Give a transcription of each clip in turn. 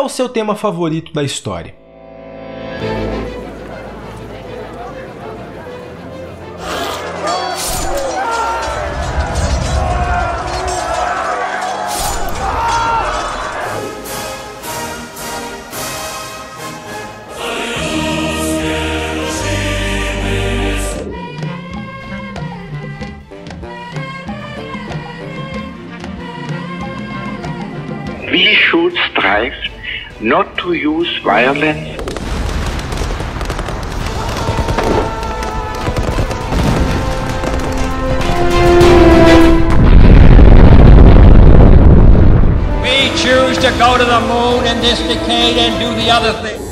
é o seu tema favorito da história? We should not to use violence We choose to go to the moon in this decade and do the other thing.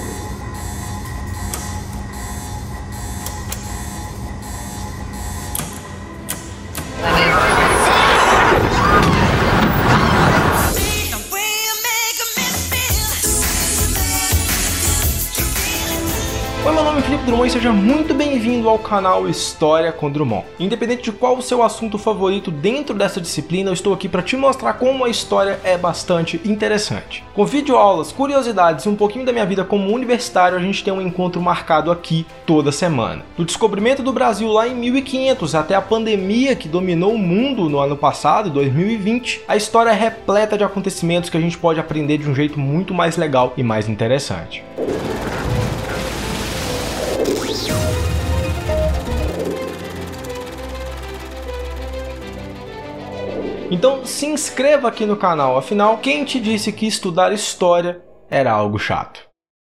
Oi, meu nome é Felipe Drummond e seja muito bem-vindo ao canal História com Drummond. Independente de qual o seu assunto favorito dentro dessa disciplina, eu estou aqui para te mostrar como a história é bastante interessante. Com videoaulas, curiosidades e um pouquinho da minha vida como universitário, a gente tem um encontro marcado aqui toda semana. Do descobrimento do Brasil lá em 1500 até a pandemia que dominou o mundo no ano passado, 2020, a história é repleta de acontecimentos que a gente pode aprender de um jeito muito mais legal e mais interessante. Então se inscreva aqui no canal, afinal, quem te disse que estudar história era algo chato?